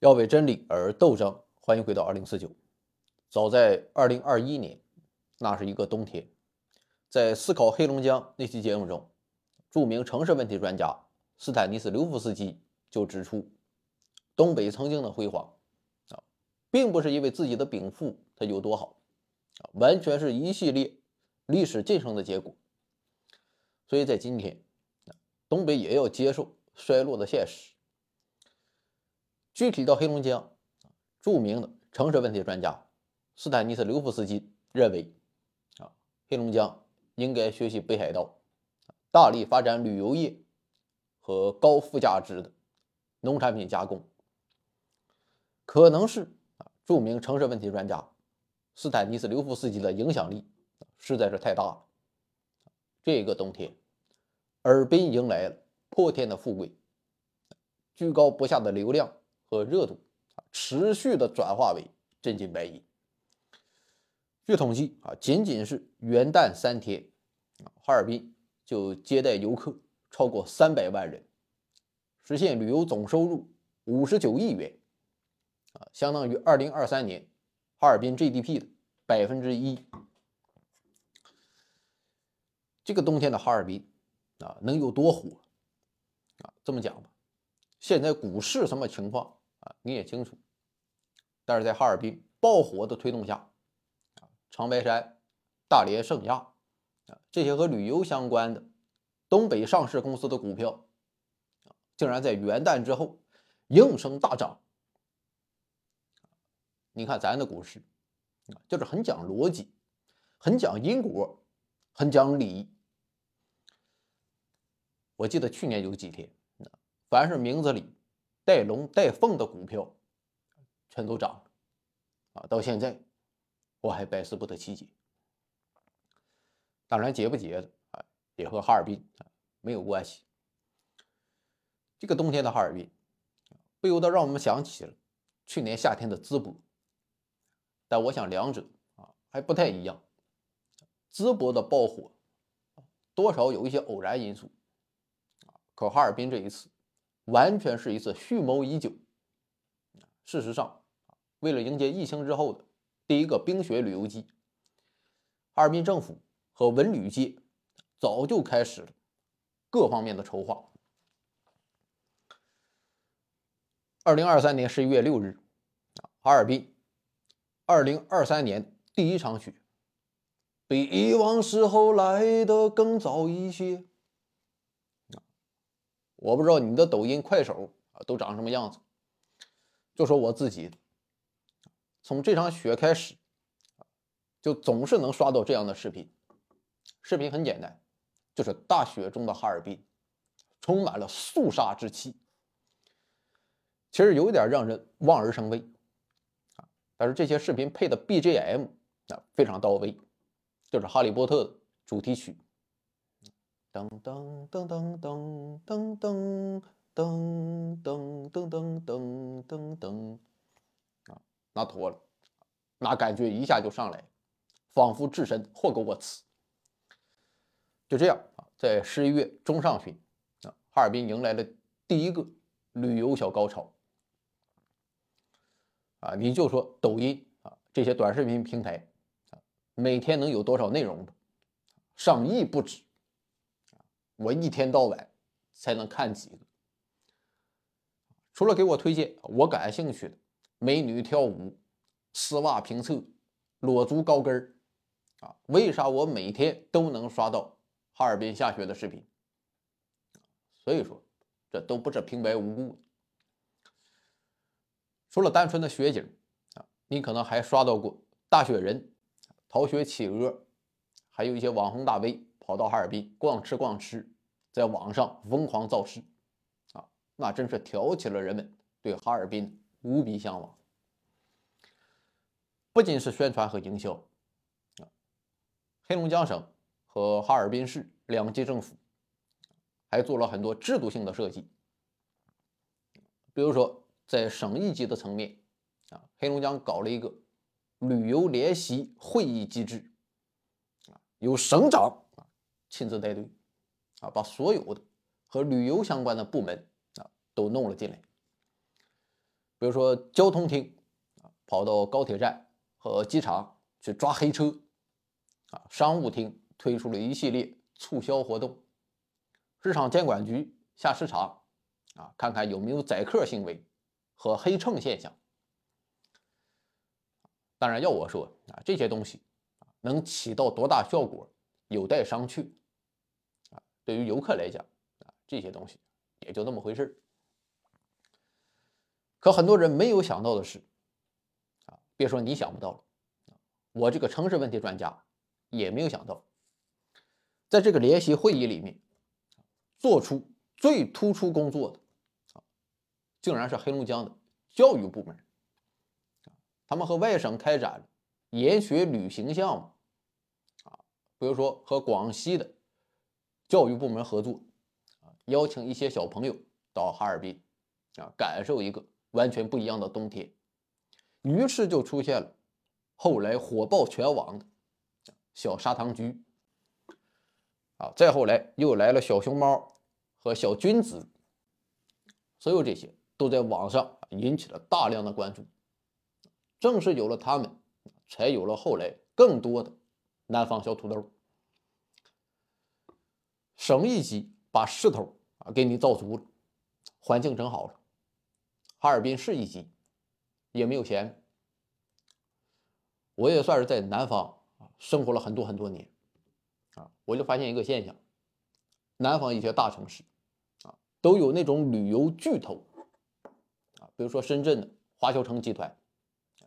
要为真理而斗争。欢迎回到二零四九。早在二零二一年，那是一个冬天，在思考黑龙江那期节目中，著名城市问题专家斯坦尼斯刘夫斯基就指出，东北曾经的辉煌啊，并不是因为自己的禀赋它有多好啊，完全是一系列历史进程的结果。所以在今天，东北也要接受衰落的现实。具体到黑龙江，著名的城市问题专家斯坦尼斯刘夫斯基认为，啊，黑龙江应该学习北海道，大力发展旅游业和高附加值的农产品加工。可能是啊，著名城市问题专家斯坦尼斯刘夫斯基的影响力实在是太大了。这个冬天，尔滨迎来了破天的富贵，居高不下的流量。和热度啊，持续的转化为真金白银。据统计啊，仅仅是元旦三天啊，哈尔滨就接待游客超过三百万人，实现旅游总收入五十九亿元啊，相当于二零二三年哈尔滨 GDP 的百分之一。这个冬天的哈尔滨啊，能有多火啊？这么讲吧，现在股市什么情况？啊，你也清楚，但是在哈尔滨爆火的推动下，啊，长白山、大连盛亚啊这些和旅游相关的东北上市公司的股票，啊，竟然在元旦之后应声大涨。你看咱的股市，啊，就是很讲逻辑，很讲因果，很讲理。我记得去年有几天，凡是名字里。带龙带凤的股票全都涨了啊！到现在我还百思不得其解。当然，结不结的啊，也和哈尔滨啊没有关系。这个冬天的哈尔滨，不由得让我们想起了去年夏天的淄博。但我想两者啊还不太一样。淄博的爆火多少有一些偶然因素，可哈尔滨这一次。完全是一次蓄谋已久。事实上，为了迎接疫情之后的第一个冰雪旅游季，哈尔滨政府和文旅界早就开始了各方面的筹划。二零二三年十一月六日，哈尔滨二零二三年第一场雪，比以往时候来的更早一些。我不知道你的抖音、快手啊都长什么样子。就说我自己，从这场雪开始，就总是能刷到这样的视频。视频很简单，就是大雪中的哈尔滨，充满了肃杀之气。其实有点让人望而生畏啊。但是这些视频配的 BGM 啊非常到位，就是《哈利波特》的主题曲。噔噔噔噔噔噔噔噔噔噔噔噔噔噔啊，那妥了，那感觉一下就上来，仿佛置身霍格沃茨。就这样啊，在十一月中上旬啊，哈尔滨迎来了第一个旅游小高潮啊！你就说抖音啊这些短视频平台啊，每天能有多少内容？上亿不止。我一天到晚才能看几个，除了给我推荐我感兴趣的美女跳舞、丝袜评测、裸足高跟儿啊，为啥我每天都能刷到哈尔滨下雪的视频？所以说，这都不是平白无故的。除了单纯的雪景啊，你可能还刷到过大雪人、逃学企鹅，还有一些网红大 V。跑到哈尔滨逛吃逛吃，在网上疯狂造势，啊，那真是挑起了人们对哈尔滨无比向往。不仅是宣传和营销，啊，黑龙江省和哈尔滨市两级政府还做了很多制度性的设计，比如说在省一级的层面，啊，黑龙江搞了一个旅游联席会议机制，啊，由省长。亲自带队，啊，把所有的和旅游相关的部门啊都弄了进来。比如说交通厅啊，跑到高铁站和机场去抓黑车啊；商务厅推出了一系列促销活动；市场监管局下市场啊，看看有没有宰客行为和黑秤现象。当然，要我说啊，这些东西能起到多大效果，有待商榷。对于游客来讲啊，这些东西也就那么回事可很多人没有想到的是，啊，别说你想不到了，我这个城市问题专家也没有想到，在这个联席会议里面，做出最突出工作的，啊，竟然是黑龙江的教育部门。他们和外省开展研学旅行项目，啊，比如说和广西的教育部门合作，啊，邀请一些小朋友到哈尔滨，啊，感受一个完全不一样的冬天。于是就出现了后来火爆全网的小砂糖橘，啊，再后来又来了小熊猫和小君子，所有这些都在网上引起了大量的关注。正是有了他们，才有了后来更多的南方小土豆。省一级把势头啊给你造足了，环境整好了。哈尔滨市一级也没有闲。我也算是在南方啊生活了很多很多年啊，我就发现一个现象：南方一些大城市啊都有那种旅游巨头啊，比如说深圳的华侨城集团。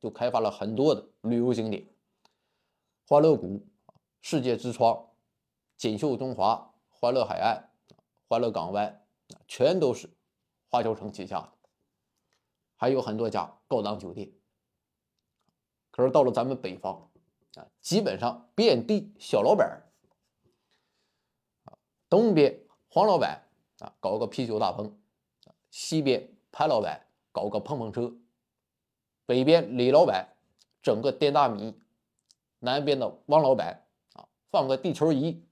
就开发了很多的旅游景点，欢乐谷、世界之窗、锦绣中华、欢乐海岸、欢乐港湾，全都是华侨城旗下的，还有很多家高档酒店。可是到了咱们北方啊，基本上遍地小老板，东边黄老板啊搞个啤酒大棚，西边潘老板搞个碰碰车。北边李老板整个电大米，南边的汪老板啊放个地球仪，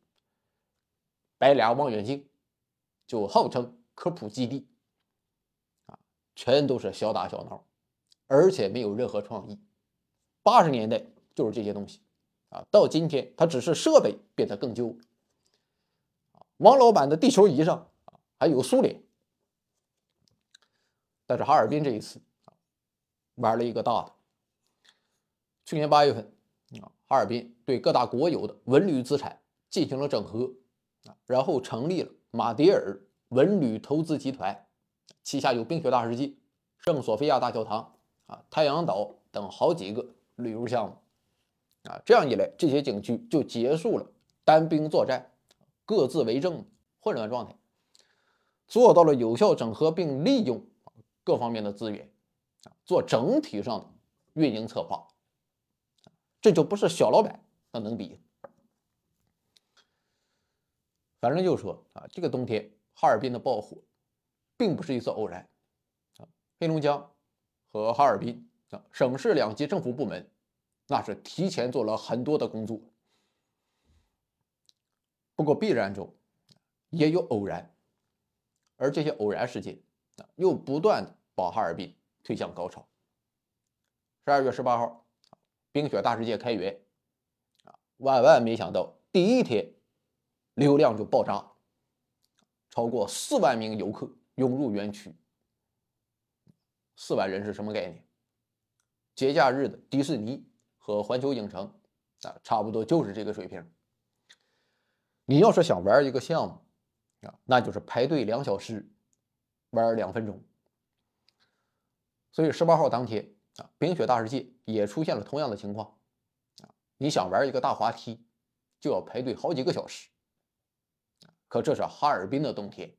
白俩望远镜，就号称科普基地啊，全都是小打小闹，而且没有任何创意。八十年代就是这些东西啊，到今天它只是设备变得更旧王老板的地球仪上啊还有苏联，但是哈尔滨这一次。玩了一个大的。去年八月份，啊，哈尔滨对各大国有的文旅资产进行了整合，啊，然后成立了马迭尔文旅投资集团，旗下有冰雪大世界、圣索菲亚大教堂、啊太阳岛等好几个旅游项目，啊，这样一来，这些景区就结束了单兵作战、各自为政混乱状态，做到了有效整合并利用各方面的资源。做整体上的运营策划，这就不是小老板那能比。反正就说啊，这个冬天哈尔滨的爆火，并不是一次偶然啊。黑龙江和哈尔滨啊，省市两级政府部门那是提前做了很多的工作。不过必然中也有偶然，而这些偶然事件啊，又不断的把哈尔滨。推向高潮。十二月十八号，冰雪大世界开园，啊，万万没想到，第一天流量就爆炸，超过四万名游客涌入园区。四万人是什么概念？节假日的迪士尼和环球影城啊，差不多就是这个水平。你要是想玩一个项目啊，那就是排队两小时，玩两分钟。所以十八号当天啊，冰雪大世界也出现了同样的情况啊！你想玩一个大滑梯，就要排队好几个小时。可这是哈尔滨的冬天，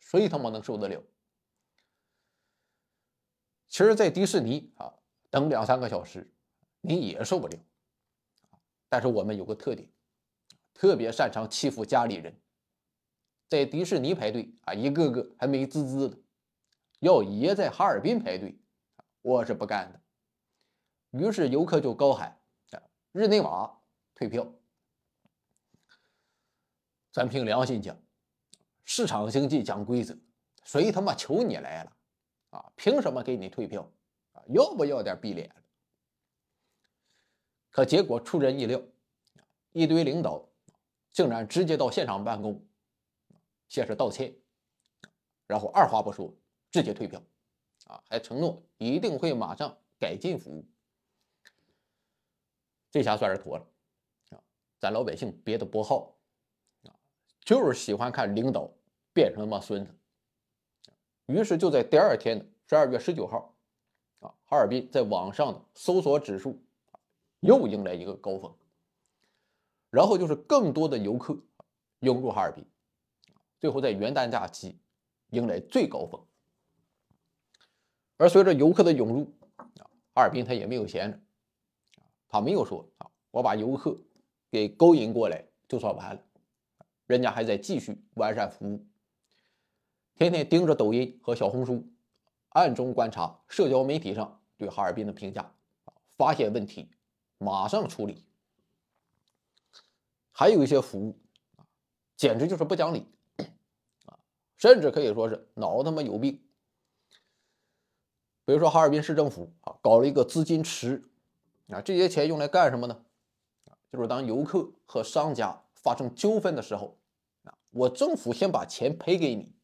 谁他妈能受得了？其实，在迪士尼啊，等两三个小时，你也受不了。但是我们有个特点，特别擅长欺负家里人，在迪士尼排队啊，一个个还没滋滋的，要爷在哈尔滨排队。我是不干的，于是游客就高喊：“日内瓦退票。”咱凭良心讲，市场经济讲规则，谁他妈求你来了啊？凭什么给你退票啊？要不要点逼脸？可结果出人意料，一堆领导竟然直接到现场办公，先是道歉，然后二话不说直接退票，啊，还承诺一定会马上改进服务。这下算是妥了，啊，咱老百姓别的不好，就是喜欢看领导变成他妈孙子。于是就在第二天的十二月十九号，啊，哈尔滨在网上的搜索指数又迎来一个高峰，然后就是更多的游客涌入哈尔滨，最后在元旦假期迎来最高峰。而随着游客的涌入，啊，哈尔滨他也没有闲着，他没有说啊，我把游客给勾引过来就算完了，人家还在继续完善服务。天天盯着抖音和小红书，暗中观察社交媒体上对哈尔滨的评价，发现问题马上处理。还有一些服务，简直就是不讲理啊，甚至可以说是脑他妈有病。比如说哈尔滨市政府啊，搞了一个资金池啊，这些钱用来干什么呢？就是当游客和商家发生纠纷的时候啊，我政府先把钱赔给你。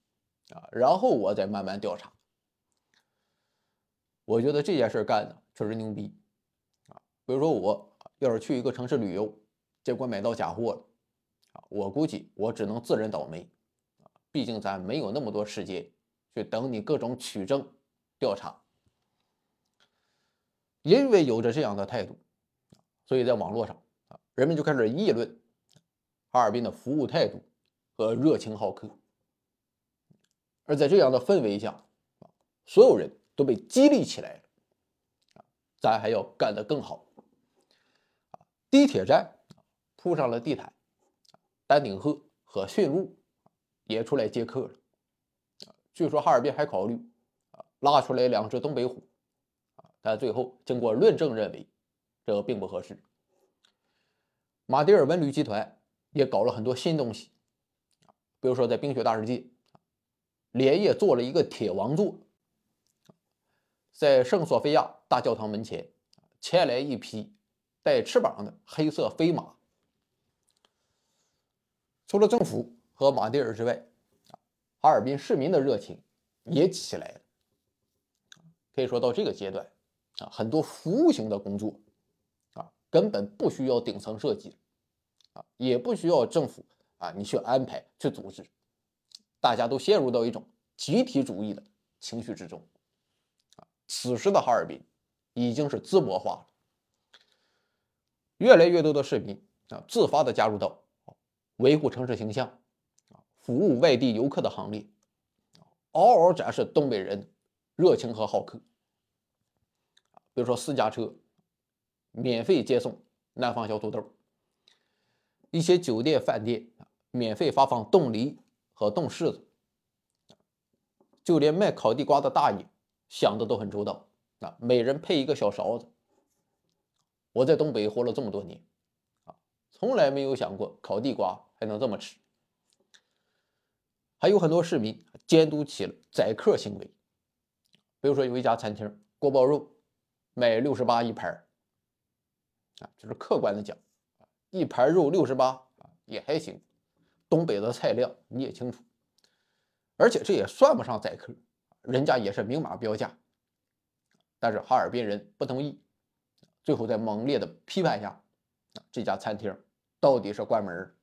啊，然后我再慢慢调查。我觉得这件事干的确实牛逼啊！比如说，我要是去一个城市旅游，结果买到假货了啊，我估计我只能自认倒霉啊！毕竟咱没有那么多时间去等你各种取证调查。因为有着这样的态度，所以在网络上啊，人们就开始议论哈尔滨的服务态度和热情好客。而在这样的氛围下，所有人都被激励起来了，咱还要干得更好，地铁站铺上了地毯，丹顶鹤和驯鹿也出来接客了，据说哈尔滨还考虑拉出来两只东北虎，但最后经过论证认为这并不合适。马迭尔文旅集团也搞了很多新东西，啊，比如说在冰雪大世界。连夜做了一个铁王座，在圣索菲亚大教堂门前，牵来一匹带翅膀的黑色飞马。除了政府和马蒂尔之外，哈尔滨市民的热情也起来了。可以说到这个阶段，啊，很多服务型的工作，啊，根本不需要顶层设计，啊，也不需要政府啊，你去安排去组织。大家都陷入到一种集体主义的情绪之中，啊，此时的哈尔滨已经是淄博化了，越来越多的市民啊自发的加入到维护城市形象、啊服务外地游客的行列，嗷嗷展示东北人热情和好客，比如说私家车免费接送南方小土豆，一些酒店饭店免费发放冻梨。和冻柿子，就连卖烤地瓜的大爷想的都很周到啊，每人配一个小勺子。我在东北活了这么多年啊，从来没有想过烤地瓜还能这么吃。还有很多市民监督起了宰客行为，比如说有一家餐厅锅包肉卖六十八一盘啊，就是客观的讲，一盘肉六十八啊也还行。东北的菜量你也清楚，而且这也算不上宰客，人家也是明码标价。但是哈尔滨人不同意，最后在猛烈的批判下，这家餐厅到底是关门。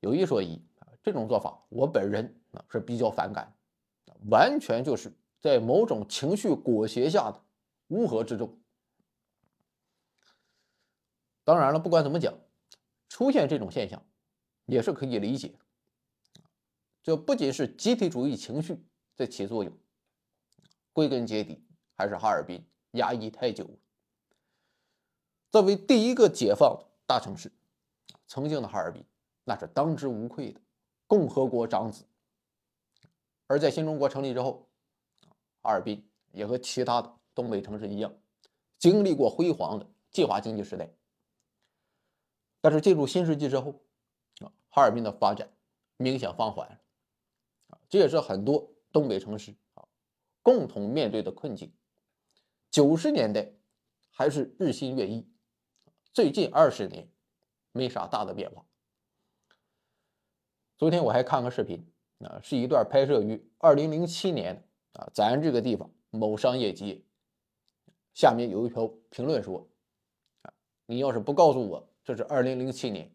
有一说一，这种做法我本人啊是比较反感，完全就是在某种情绪裹挟下的乌合之众。当然了，不管怎么讲。出现这种现象，也是可以理解。这不仅是集体主义情绪在起作用，归根结底还是哈尔滨压抑太久了。作为第一个解放大城市，曾经的哈尔滨那是当之无愧的共和国长子。而在新中国成立之后，哈尔滨也和其他的东北城市一样，经历过辉煌的计划经济时代。但是进入新世纪之后，啊，哈尔滨的发展明显放缓，啊，这也是很多东北城市啊共同面对的困境。九十年代还是日新月异，最近二十年没啥大的变化。昨天我还看个视频，啊，是一段拍摄于二零零七年啊，咱这个地方某商业街。下面有一条评论说：“啊，你要是不告诉我这是二零零七年，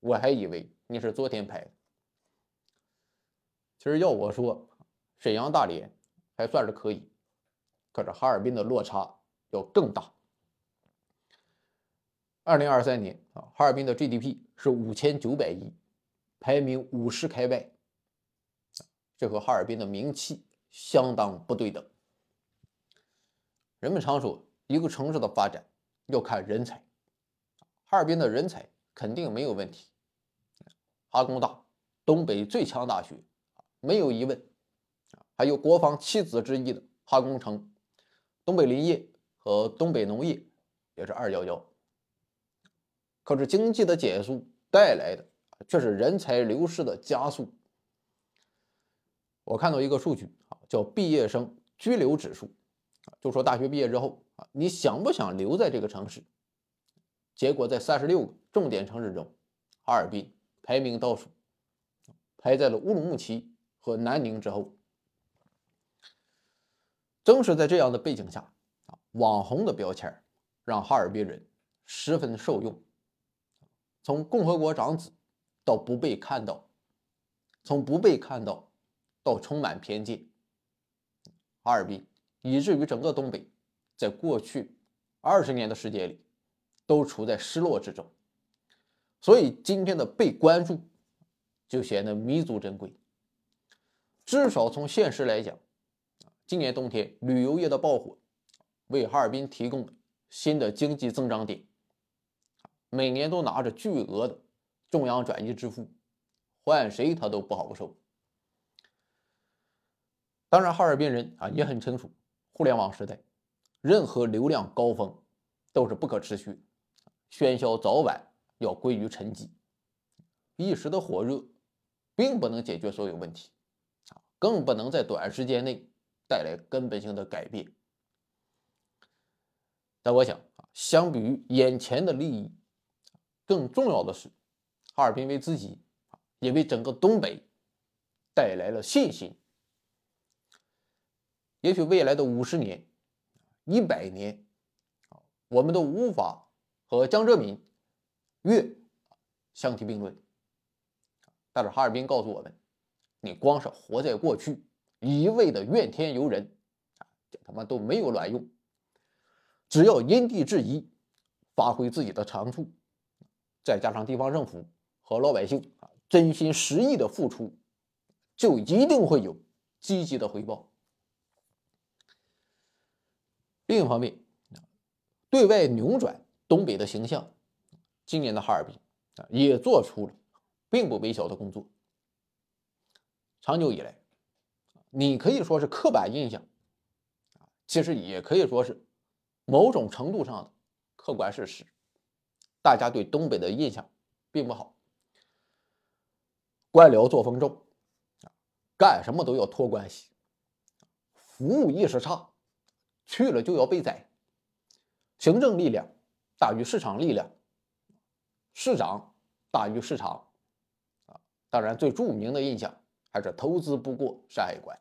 我还以为你是昨天拍的。”其实要我说，沈阳、大连还算是可以，可是哈尔滨的落差要更大。二零二三年啊，哈尔滨的 GDP 是五千九百亿，排名五十开外，这和哈尔滨的名气相当不对等。人们常说，一个城市的发展要看人才，哈尔滨的人才肯定没有问题。哈工大，东北最强大学。没有疑问，还有国防七子之一的哈工程、东北林业和东北农业也是二幺幺。可是经济的减速带来的却是人才流失的加速。我看到一个数据啊，叫毕业生居留指数，就说大学毕业之后啊，你想不想留在这个城市？结果在三十六个重点城市中，哈尔滨排名倒数，排在了乌鲁木齐。和南宁之后，正是在这样的背景下啊，网红的标签让哈尔滨人十分受用。从共和国长子到不被看到，从不被看到到充满偏见，哈尔滨以至于整个东北，在过去二十年的时间里，都处在失落之中。所以今天的被关注，就显得弥足珍贵。至少从现实来讲，今年冬天旅游业的爆火，为哈尔滨提供了新的经济增长点。每年都拿着巨额的中央转移支付，换谁他都不好受。当然，哈尔滨人啊也很清楚，互联网时代，任何流量高峰都是不可持续，喧嚣早晚要归于沉寂。一时的火热，并不能解决所有问题。啊更不能在短时间内带来根本性的改变。但我想啊，相比于眼前的利益，更重要的是，哈尔滨为自己也为整个东北带来了信心。也许未来的五十年、一百年，我们都无法和江泽民、粤相提并论。但是哈尔滨告诉我们。你光是活在过去，一味的怨天尤人，啊，这他妈都没有卵用。只要因地制宜，发挥自己的长处，再加上地方政府和老百姓啊真心实意的付出，就一定会有积极的回报。另一方面，对外扭转东北的形象，今年的哈尔滨啊也做出了并不微小的工作。长久以来，你可以说是刻板印象，啊，其实也可以说是某种程度上的客观事实。大家对东北的印象并不好，官僚作风重，啊，干什么都要托关系，服务意识差，去了就要被宰，行政力量大于市场力量，市长大于市场，啊，当然最著名的印象。还是投资不过山海关。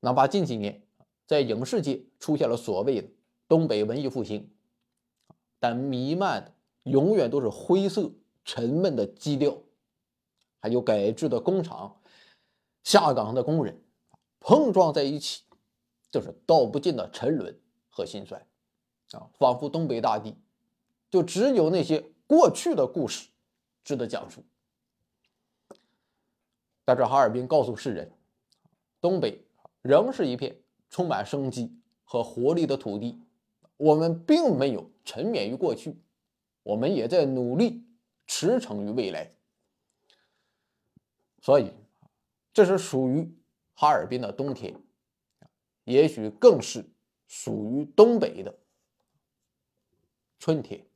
哪怕近几年在影视界出现了所谓的东北文艺复兴，但弥漫的永远都是灰色沉闷的基调，还有改制的工厂、下岗的工人碰撞在一起，就是道不尽的沉沦和心酸啊！仿佛东北大地就只有那些过去的故事值得讲述。在这哈尔滨告诉世人，东北仍是一片充满生机和活力的土地。我们并没有沉湎于过去，我们也在努力驰骋于未来。所以，这是属于哈尔滨的冬天，也许更是属于东北的春天。